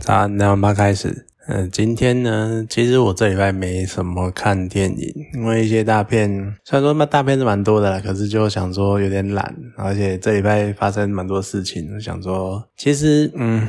早安，那我们开始。嗯，今天呢，其实我这礼拜没什么看电影，因为一些大片，虽然说那大片是蛮多的啦，可是就想说有点懒，而且这礼拜发生蛮多事情，想说其实嗯，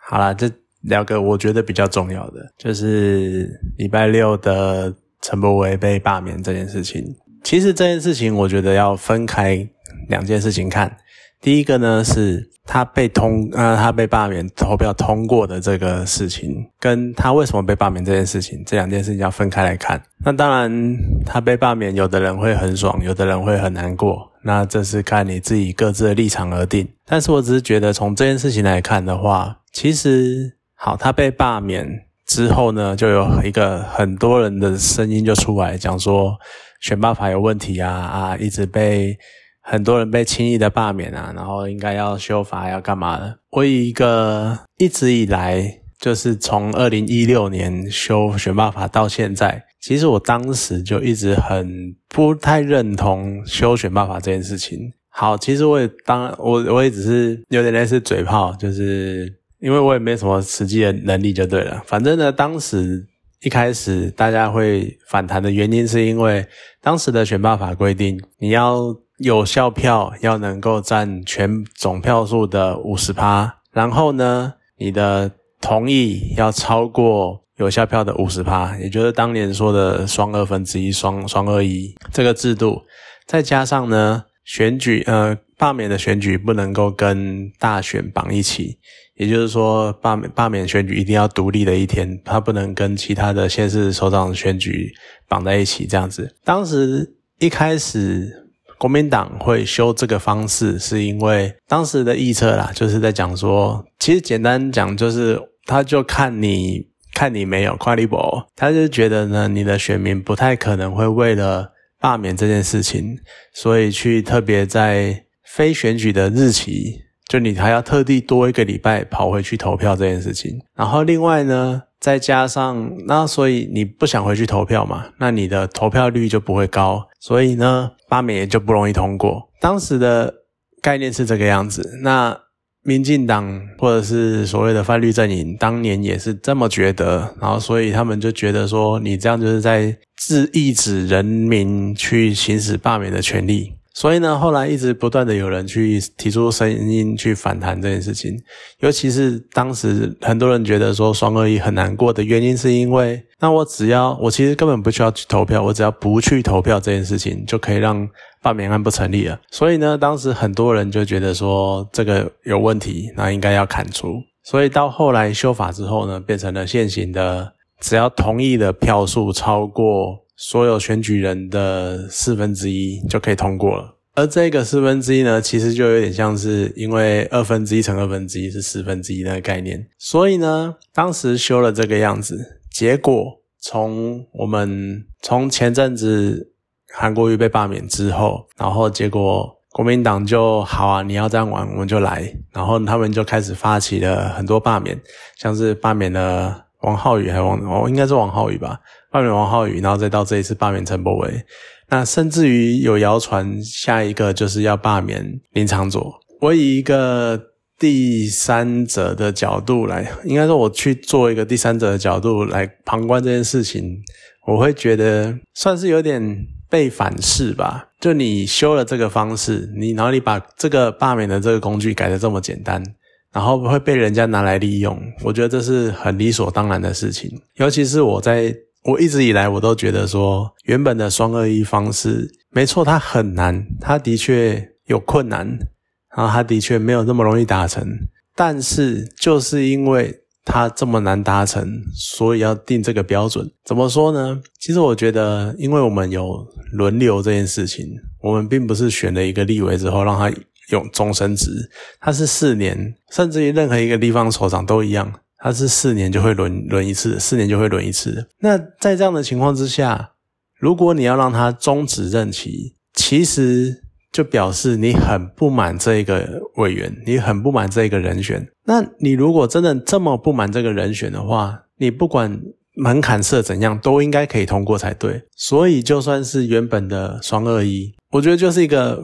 好啦，这聊个我觉得比较重要的，就是礼拜六的陈柏维被罢免这件事情。其实这件事情，我觉得要分开两件事情看。第一个呢是他被通，呃，他被罢免投票通过的这个事情，跟他为什么被罢免这件事情，这两件事情要分开来看。那当然，他被罢免，有的人会很爽，有的人会很难过。那这是看你自己各自的立场而定。但是我只是觉得，从这件事情来看的话，其实好，他被罢免之后呢，就有一个很多人的声音就出来讲说，选罢法有问题啊啊，一直被。很多人被轻易的罢免啊，然后应该要修法要干嘛的？我以一个一直以来就是从二零一六年修选罢法到现在，其实我当时就一直很不太认同修选罢法这件事情。好，其实我也当我我也只是有点类似嘴炮，就是因为我也没什么实际的能力就对了。反正呢，当时一开始大家会反弹的原因，是因为当时的选罢法规定你要。有效票要能够占全总票数的五十趴，然后呢，你的同意要超过有效票的五十趴，也就是当年说的双二分之一、双双二一这个制度，再加上呢，选举呃罢免的选举不能够跟大选绑一起，也就是说罢免罢免选举一定要独立的一天，它不能跟其他的县市首长选举绑在一起，这样子。当时一开始。国民党会修这个方式，是因为当时的预测啦，就是在讲说，其实简单讲就是，他就看你看你没有跨立博他就觉得呢，你的选民不太可能会为了罢免这件事情，所以去特别在非选举的日期，就你还要特地多一个礼拜跑回去投票这件事情，然后另外呢。再加上那，所以你不想回去投票嘛？那你的投票率就不会高，所以呢，罢免也就不容易通过。当时的概念是这个样子。那民进党或者是所谓的泛绿阵营，当年也是这么觉得，然后所以他们就觉得说，你这样就是在制抑制人民去行使罢免的权利。所以呢，后来一直不断的有人去提出声音去反弹这件事情，尤其是当时很多人觉得说双二一很难过的原因，是因为那我只要我其实根本不需要去投票，我只要不去投票这件事情就可以让罢免案不成立了。所以呢，当时很多人就觉得说这个有问题，那应该要砍除。所以到后来修法之后呢，变成了现行的，只要同意的票数超过。所有选举人的四分之一就可以通过了，而这个四分之一呢，其实就有点像是因为二分之一乘二分之一是四分之一那个概念，所以呢，当时修了这个样子，结果从我们从前阵子韩国瑜被罢免之后，然后结果国民党就好啊，你要这样玩，我们就来，然后他们就开始发起了很多罢免，像是罢免了王浩宇，还王哦，应该是王浩宇吧。罢免王浩宇，然后再到这一次罢免陈柏维，那甚至于有谣传下一个就是要罢免林长佐。我以一个第三者的角度来，应该说我去做一个第三者的角度来旁观这件事情，我会觉得算是有点被反噬吧。就你修了这个方式，你然后你把这个罢免的这个工具改的这么简单，然后会被人家拿来利用，我觉得这是很理所当然的事情。尤其是我在。我一直以来我都觉得说，原本的双二一方式没错，它很难，它的确有困难，然后它的确没有那么容易达成。但是就是因为它这么难达成，所以要定这个标准。怎么说呢？其实我觉得，因为我们有轮流这件事情，我们并不是选了一个立委之后让他用终身职，他是四年，甚至于任何一个地方首长都一样。他是四年就会轮轮一次，四年就会轮一次。那在这样的情况之下，如果你要让他终止任期，其实就表示你很不满这一个委员，你很不满这一个人选。那你如果真的这么不满这个人选的话，你不管门槛设怎样，都应该可以通过才对。所以就算是原本的双二一，我觉得就是一个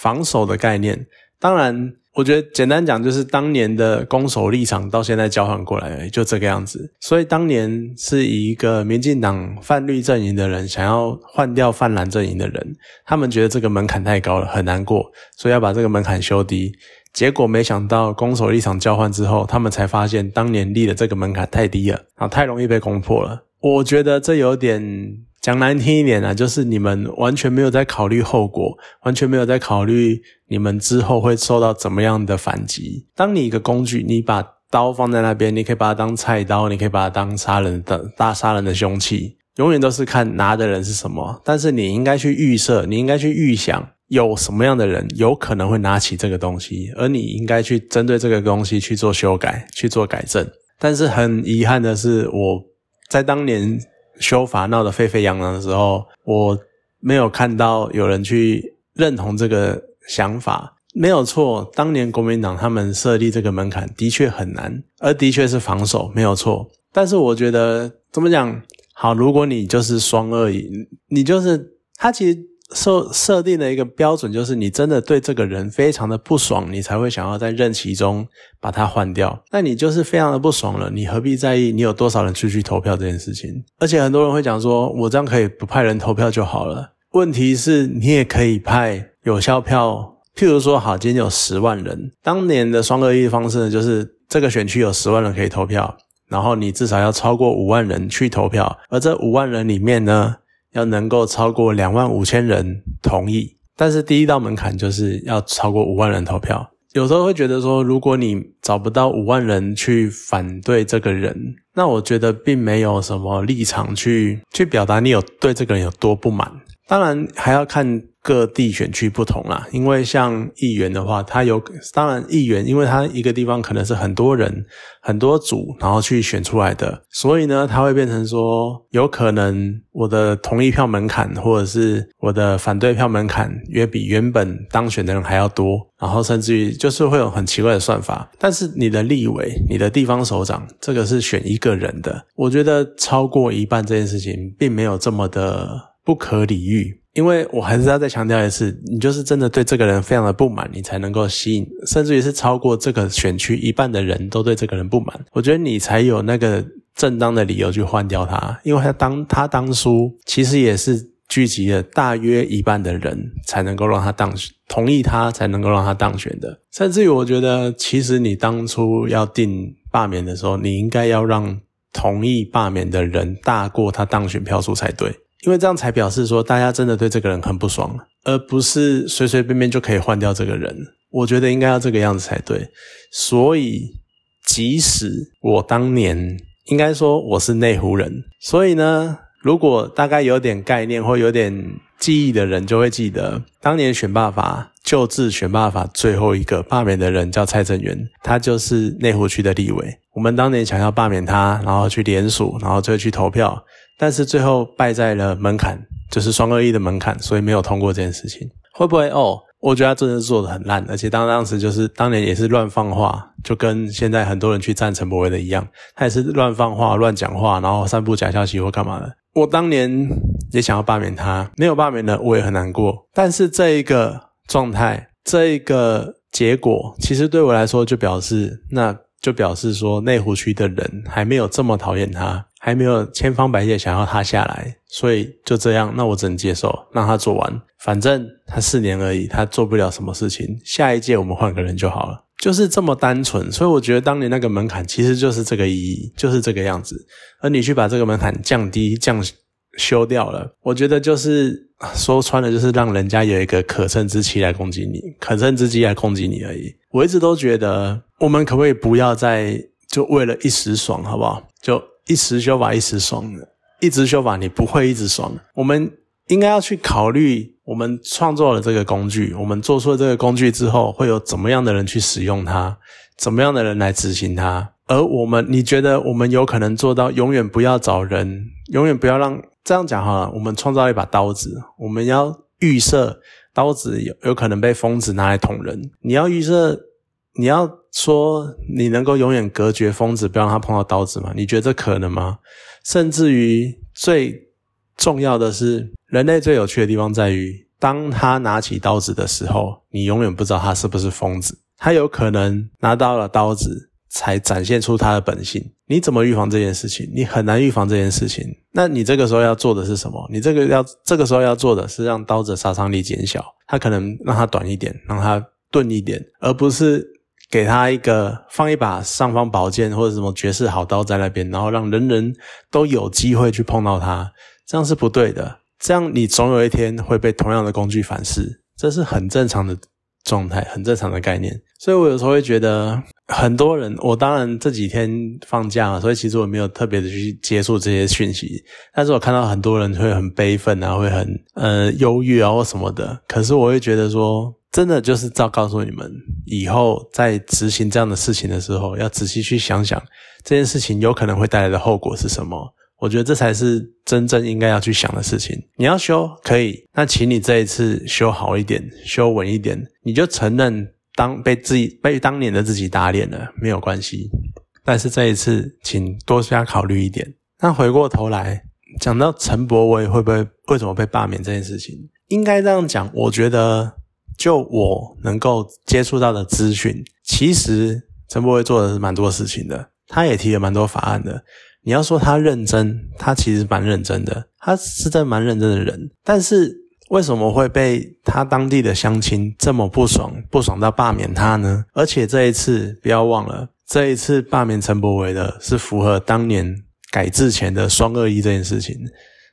防守的概念。当然。我觉得简单讲就是当年的攻守立场到现在交换过来，就这个样子。所以当年是以一个民进党泛绿阵营的人想要换掉泛蓝阵营的人，他们觉得这个门槛太高了，很难过，所以要把这个门槛修低。结果没想到攻守立场交换之后，他们才发现当年立的这个门槛太低了，啊，太容易被攻破了。我觉得这有点。讲难听一点呢，就是你们完全没有在考虑后果，完全没有在考虑你们之后会受到怎么样的反击。当你一个工具，你把刀放在那边，你可以把它当菜刀，你可以把它当杀人的大杀人的凶器，永远都是看拿的人是什么。但是你应该去预设，你应该去预想有什么样的人有可能会拿起这个东西，而你应该去针对这个东西去做修改，去做改正。但是很遗憾的是，我在当年。修法闹得沸沸扬扬的时候，我没有看到有人去认同这个想法。没有错，当年国民党他们设立这个门槛的确很难，而的确是防守，没有错。但是我觉得怎么讲好？如果你就是双二，你就是他其实。设设定的一个标准就是，你真的对这个人非常的不爽，你才会想要在任期中把他换掉。那你就是非常的不爽了，你何必在意你有多少人出去投票这件事情？而且很多人会讲说，我这样可以不派人投票就好了。问题是，你也可以派有效票，譬如说，好，今天有十万人，当年的双二一方式呢，就是这个选区有十万人可以投票，然后你至少要超过五万人去投票，而这五万人里面呢？要能够超过两万五千人同意，但是第一道门槛就是要超过五万人投票。有时候会觉得说，如果你找不到五万人去反对这个人，那我觉得并没有什么立场去去表达你有对这个人有多不满。当然还要看。各地选区不同啦，因为像议员的话，他有当然议员，因为他一个地方可能是很多人、很多组，然后去选出来的，所以呢，他会变成说，有可能我的同意票门槛或者是我的反对票门槛，约比原本当选的人还要多，然后甚至于就是会有很奇怪的算法。但是你的立委、你的地方首长，这个是选一个人的，我觉得超过一半这件事情，并没有这么的不可理喻。因为我还是要再强调一次，你就是真的对这个人非常的不满，你才能够吸引，甚至于是超过这个选区一半的人都对这个人不满，我觉得你才有那个正当的理由去换掉他。因为他当他当初其实也是聚集了大约一半的人才能够让他当选，同意他才能够让他当选的。甚至于我觉得，其实你当初要定罢免的时候，你应该要让同意罢免的人大过他当选票数才对。因为这样才表示说，大家真的对这个人很不爽，而不是随随便便就可以换掉这个人。我觉得应该要这个样子才对。所以，即使我当年应该说我是内湖人，所以呢，如果大概有点概念或有点记忆的人，就会记得当年选罢法救治选罢法最后一个罢免的人叫蔡正元，他就是内湖区的立委。我们当年想要罢免他，然后去联署，然后就去投票。但是最后败在了门槛，就是双二一的门槛，所以没有通过这件事情。会不会哦？我觉得他真的做的很烂，而且当当时就是当年也是乱放话，就跟现在很多人去赞陈柏威的一样，他也是乱放话、乱讲话，然后散布假消息或干嘛的。我当年也想要罢免他，没有罢免的，我也很难过。但是这一个状态，这一个结果，其实对我来说就表示，那就表示说内湖区的人还没有这么讨厌他。还没有千方百计想要他下来，所以就这样，那我只能接受，让他做完。反正他四年而已，他做不了什么事情。下一届我们换个人就好了，就是这么单纯。所以我觉得当年那个门槛其实就是这个意义，就是这个样子。而你去把这个门槛降低、降修掉了，我觉得就是说穿了，就是让人家有一个可乘之机来攻击你，可乘之机来攻击你而已。我一直都觉得，我们可不可以不要再就为了一时爽，好不好？就。一时修法一时爽的，一直修法你不会一直爽。我们应该要去考虑，我们创作了这个工具，我们做出了这个工具之后，会有怎么样的人去使用它，怎么样的人来执行它。而我们，你觉得我们有可能做到永远不要找人，永远不要让这样讲哈？我们创造一把刀子，我们要预设刀子有有可能被疯子拿来捅人，你要预设。你要说你能够永远隔绝疯子，不让他碰到刀子吗？你觉得这可能吗？甚至于最重要的是，人类最有趣的地方在于，当他拿起刀子的时候，你永远不知道他是不是疯子。他有可能拿到了刀子才展现出他的本性。你怎么预防这件事情？你很难预防这件事情。那你这个时候要做的是什么？你这个要这个时候要做的是让刀子杀伤力减小，他可能让它短一点，让它钝一点，而不是给他一个放一把尚方宝剑或者什么绝世好刀在那边，然后让人人都有机会去碰到它，这样是不对的。这样你总有一天会被同样的工具反噬，这是很正常的状态，很正常的概念。所以我有时候会觉得。很多人，我当然这几天放假，所以其实我没有特别的去接触这些讯息。但是我看到很多人会很悲愤啊，会很呃忧郁啊或什么的。可是我会觉得说，真的就是照告诉你们，以后在执行这样的事情的时候，要仔细去想想这件事情有可能会带来的后果是什么。我觉得这才是真正应该要去想的事情。你要修可以，那请你这一次修好一点，修稳一点，你就承认。当被自己被当年的自己打脸了，没有关系。但是这一次，请多加考虑一点。那回过头来讲到陈伯威会不会为什么被罢免这件事情，应该这样讲。我觉得，就我能够接触到的资讯，其实陈柏威做的是蛮多事情的，他也提了蛮多法案的。你要说他认真，他其实蛮认真的，他是真蛮认真的人，但是。为什么会被他当地的乡亲这么不爽？不爽到罢免他呢？而且这一次不要忘了，这一次罢免陈柏维的是符合当年改制前的双二一这件事情，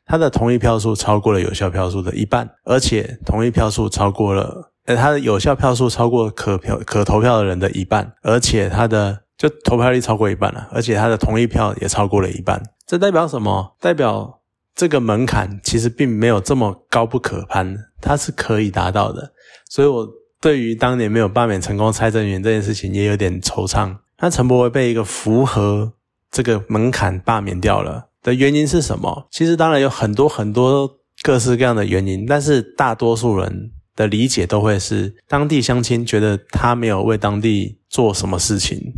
他的同意票数超过了有效票数的一半，而且同意票数超过了，呃，他的有效票数超过可票可投票的人的一半，而且他的就投票率超过一半了，而且他的同意票也超过了一半，这代表什么？代表。这个门槛其实并没有这么高不可攀，它是可以达到的。所以我对于当年没有罢免成功蔡正元这件事情也有点惆怅。那陈柏惟被一个符合这个门槛罢免掉了的原因是什么？其实当然有很多很多各式各样的原因，但是大多数人的理解都会是当地乡亲觉得他没有为当地做什么事情。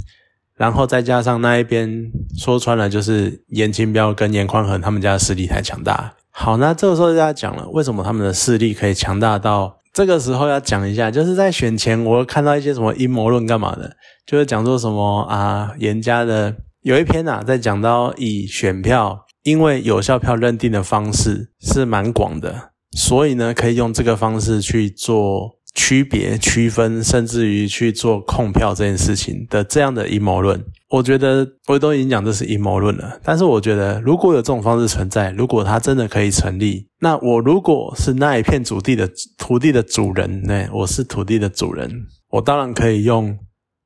然后再加上那一边说穿了，就是严清标跟严宽恒他们家的势力太强大。好，那这个时候就要讲了，为什么他们的势力可以强大到这个时候要讲一下，就是在选前我看到一些什么阴谋论干嘛的，就是讲说什么啊严家的有一篇啊在讲到以选票，因为有效票认定的方式是蛮广的，所以呢可以用这个方式去做。区别、区分，甚至于去做控票这件事情的这样的阴谋论，我觉得我都已经讲这是阴谋论了。但是我觉得，如果有这种方式存在，如果它真的可以成立，那我如果是那一片土地的土地的主人，那我是土地的主人，我当然可以用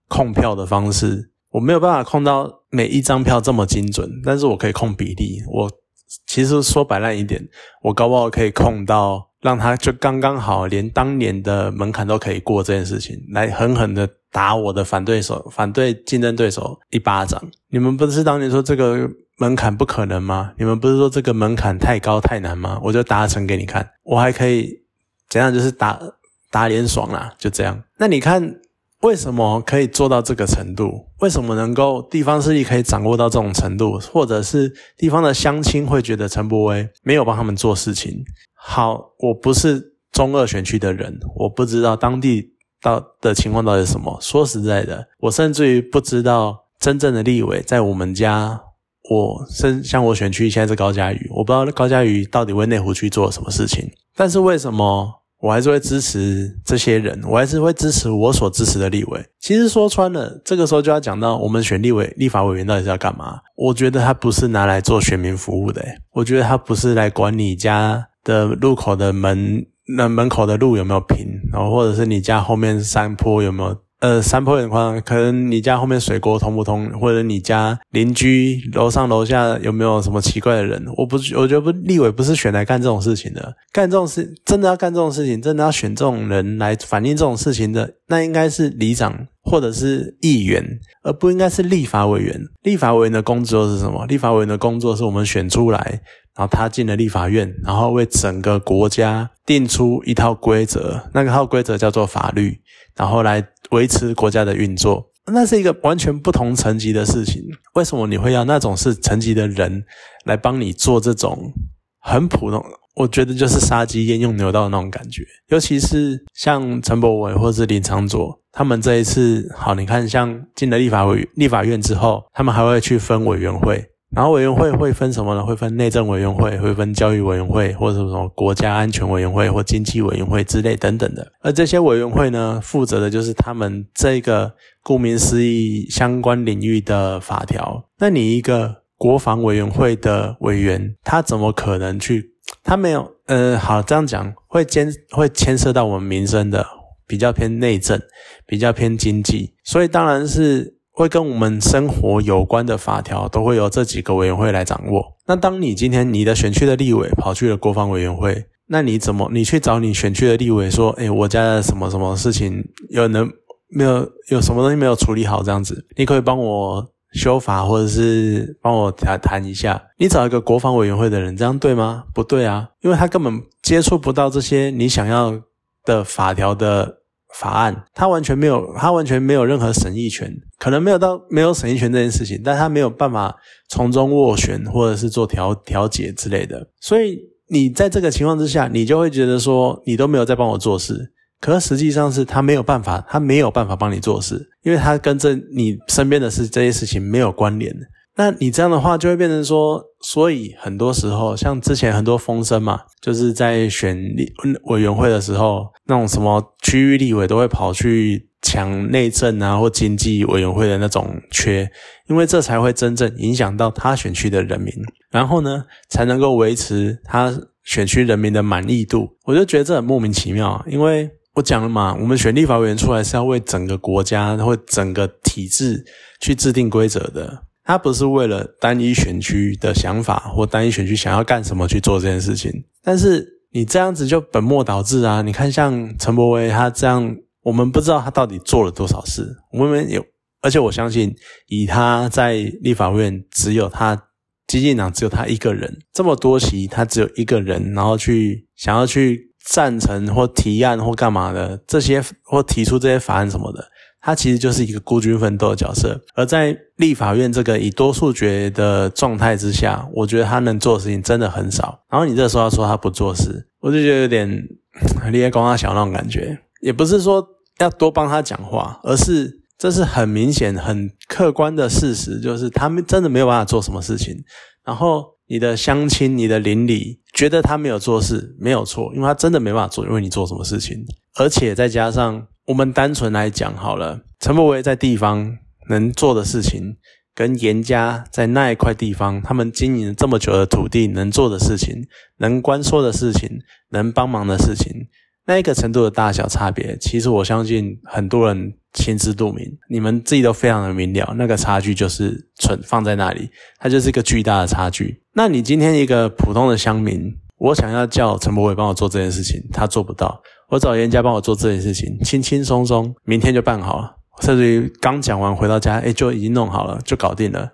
控票的方式。我没有办法控到每一张票这么精准，但是我可以控比例。我其实说白烂一点，我搞不好可以控到。让他就刚刚好，连当年的门槛都可以过这件事情，来狠狠的打我的反对手、反对竞争对手一巴掌。你们不是当年说这个门槛不可能吗？你们不是说这个门槛太高太难吗？我就达成给你看，我还可以怎样？就是打打脸爽啦，就这样。那你看为什么可以做到这个程度？为什么能够地方势力可以掌握到这种程度？或者是地方的乡亲会觉得陈伯威没有帮他们做事情？好，我不是中二选区的人，我不知道当地到的情况到底是什么。说实在的，我甚至于不知道真正的立委在我们家。我甚像我选区现在是高嘉瑜，我不知道高嘉瑜到底为内湖区做了什么事情。但是为什么我还是会支持这些人？我还是会支持我所支持的立委。其实说穿了，这个时候就要讲到我们选立委、立法委员到底是要干嘛？我觉得他不是拿来做选民服务的，我觉得他不是来管你家。的路口的门，那门口的路有没有平？然后或者是你家后面山坡有没有？呃，山坡有点宽，可能你家后面水沟通不通，或者你家邻居楼上楼下有没有什么奇怪的人？我不，我觉得不，立委不是选来干这种事情的，干这种事真的要干这种事情，真的要选这种人来反映这种事情的，那应该是里长或者是议员，而不应该是立法委员。立法委员的工作是什么？立法委员的工作是我们选出来。然后他进了立法院，然后为整个国家定出一套规则，那个套规则叫做法律，然后来维持国家的运作。那是一个完全不同层级的事情。为什么你会要那种是层级的人来帮你做这种很普通？我觉得就是杀鸡焉用牛刀的那种感觉。尤其是像陈柏伟或是林昌佐，他们这一次好，你看像进了立法委立法院之后，他们还会去分委员会。然后委员会会分什么呢？会分内政委员会，会分教育委员会，或者什么国家安全委员会或经济委员会之类等等的。而这些委员会呢，负责的就是他们这个顾名思义相关领域的法条。那你一个国防委员会的委员，他怎么可能去？他没有，呃，好这样讲，会牵会牵涉到我们民生的，比较偏内政，比较偏经济，所以当然是。会跟我们生活有关的法条，都会由这几个委员会来掌握。那当你今天你的选区的立委跑去了国防委员会，那你怎么你去找你选区的立委说，哎，我家的什么什么事情有能没有有什么东西没有处理好这样子，你可以帮我修法，或者是帮我谈谈一下。你找一个国防委员会的人，这样对吗？不对啊，因为他根本接触不到这些你想要的法条的。法案，他完全没有，他完全没有任何审议权，可能没有到没有审议权这件事情，但他没有办法从中斡旋或者是做调调解之类的。所以你在这个情况之下，你就会觉得说你都没有在帮我做事，可实际上是他没有办法，他没有办法帮你做事，因为他跟这你身边的事这些事情没有关联。那你这样的话就会变成说，所以很多时候像之前很多风声嘛，就是在选立委员会的时候，那种什么区域立委都会跑去抢内政啊或经济委员会的那种缺，因为这才会真正影响到他选区的人民，然后呢才能够维持他选区人民的满意度。我就觉得这很莫名其妙，因为我讲了嘛，我们选立法委员出来是要为整个国家或整个体制去制定规则的。他不是为了单一选区的想法或单一选区想要干什么去做这件事情，但是你这样子就本末倒置啊！你看，像陈伯威他这样，我们不知道他到底做了多少事。我们有，而且我相信，以他在立法院只有他，激进党只有他一个人，这么多席他只有一个人，然后去想要去赞成或提案或干嘛的这些，或提出这些法案什么的。他其实就是一个孤军奋斗的角色，而在立法院这个以多数决的状态之下，我觉得他能做的事情真的很少。然后你这时候要说他不做事，我就觉得有点立业光他小那种感觉。也不是说要多帮他讲话，而是这是很明显、很客观的事实，就是他们真的没有办法做什么事情。然后你的乡亲、你的邻里觉得他没有做事，没有错，因为他真的没办法做，因为你做什么事情，而且再加上。我们单纯来讲好了，陈柏惟在地方能做的事情，跟严家在那一块地方，他们经营这么久的土地能做的事情，能关说的事情，能帮忙的事情，那一个程度的大小差别，其实我相信很多人心知肚明，你们自己都非常的明了，那个差距就是存放在那里，它就是一个巨大的差距。那你今天一个普通的乡民，我想要叫陈柏惟帮我做这件事情，他做不到。我找人家帮我做这件事情，轻轻松松，明天就办好了。甚至于刚讲完回到家，哎，就已经弄好了，就搞定了。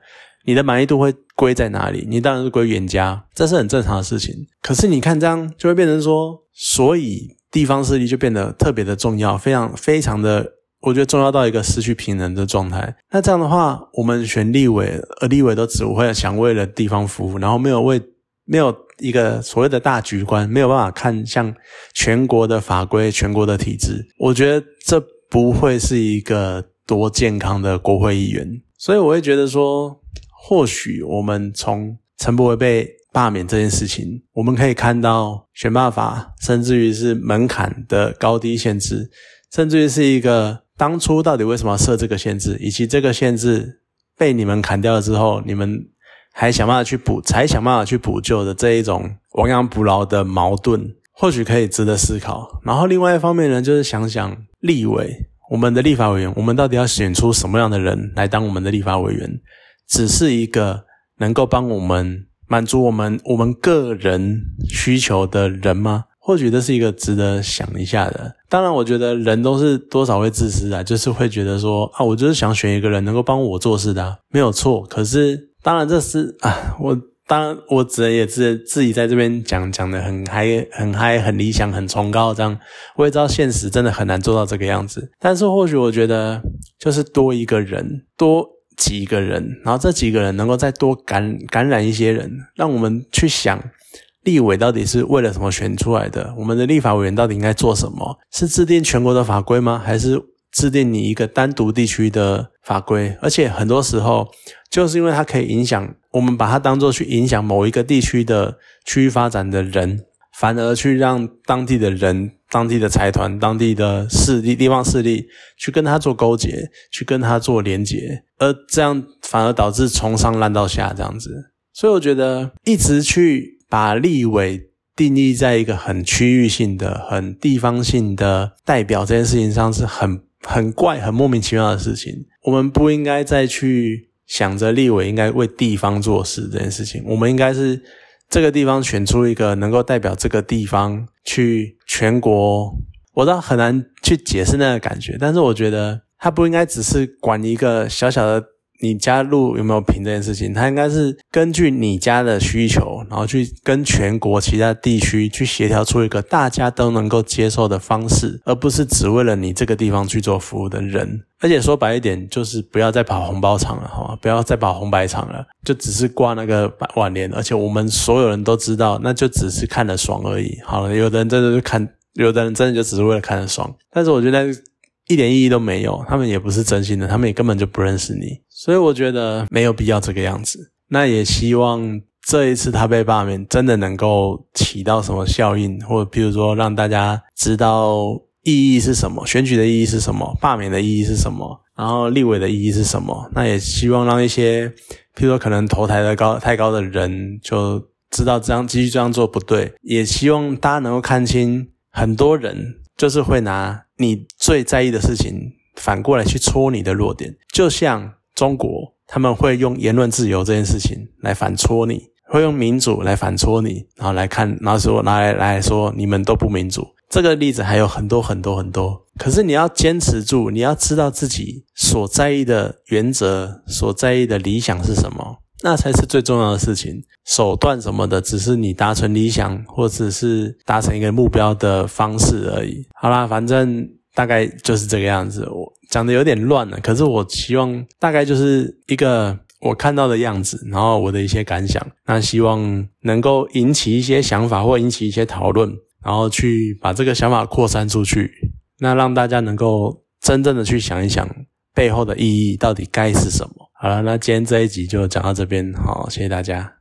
你的满意度会归在哪里？你当然是归原家，这是很正常的事情。可是你看这样，就会变成说，所以地方势力就变得特别的重要，非常非常的，我觉得重要到一个失去平衡的状态。那这样的话，我们选立委，而立委都只会想为了地方服务，然后没有为没有。一个所谓的大局观没有办法看向全国的法规、全国的体制，我觉得这不会是一个多健康的国会议员。所以我会觉得说，或许我们从陈柏惟被罢免这件事情，我们可以看到选罢法，甚至于是门槛的高低限制，甚至于是一个当初到底为什么要设这个限制，以及这个限制被你们砍掉了之后，你们。还想办法去补，才想办法去补救的这一种亡羊补牢的矛盾，或许可以值得思考。然后另外一方面呢，就是想想立委，我们的立法委员，我们到底要选出什么样的人来当我们的立法委员？只是一个能够帮我们满足我们我们个人需求的人吗？或许这是一个值得想一下的。当然，我觉得人都是多少会自私啊，就是会觉得说啊，我就是想选一个人能够帮我做事的，没有错。可是。当然，这是啊，我当然我只能也是自己在这边讲讲的很嗨、很嗨、很理想、很崇高这样。我也知道现实真的很难做到这个样子，但是或许我觉得就是多一个人、多几个人，然后这几个人能够再多感感染一些人，让我们去想立委到底是为了什么选出来的？我们的立法委员到底应该做什么？是制定全国的法规吗？还是制定你一个单独地区的法规？而且很多时候，就是因为它可以影响，我们把它当做去影响某一个地区的区域发展的人，反而去让当地的人、当地的财团、当地的势力、地方势力去跟他做勾结，去跟他做连结，而这样反而导致从上烂到下这样子。所以我觉得一直去把立委定义在一个很区域性的、很地方性的代表这件事情上是很很怪、很莫名其妙的事情。我们不应该再去想着立委应该为地方做事这件事情。我们应该是这个地方选出一个能够代表这个地方去全国。我倒很难去解释那个感觉，但是我觉得他不应该只是管一个小小的。你家路有没有平这件事情，它应该是根据你家的需求，然后去跟全国其他地区去协调出一个大家都能够接受的方式，而不是只为了你这个地方去做服务的人。而且说白一点，就是不要再跑红包场了，好吗？不要再跑红白场了，就只是挂那个挽联，而且我们所有人都知道，那就只是看得爽而已。好了，有的人真的是看，有的人真的就只是为了看得爽，但是我觉得。一点意义都没有，他们也不是真心的，他们也根本就不认识你，所以我觉得没有必要这个样子。那也希望这一次他被罢免，真的能够起到什么效应，或者譬如说让大家知道意义是什么，选举的意义是什么，罢免的意义是什么，然后立委的意义是什么。那也希望让一些譬如说可能投台的高太高的人就知道这样继续这样做不对。也希望大家能够看清，很多人就是会拿。你最在意的事情，反过来去戳你的弱点，就像中国，他们会用言论自由这件事情来反戳你，会用民主来反戳你，然后来看，然后说拿来来说你们都不民主。这个例子还有很多很多很多，可是你要坚持住，你要知道自己所在意的原则，所在意的理想是什么，那才是最重要的事情。手段什么的，只是你达成理想或者是达成一个目标的方式而已。好啦，反正大概就是这个样子。我讲的有点乱了，可是我希望大概就是一个我看到的样子，然后我的一些感想。那希望能够引起一些想法，或引起一些讨论，然后去把这个想法扩散出去。那让大家能够真正的去想一想背后的意义到底该是什么。好了，那今天这一集就讲到这边，好，谢谢大家。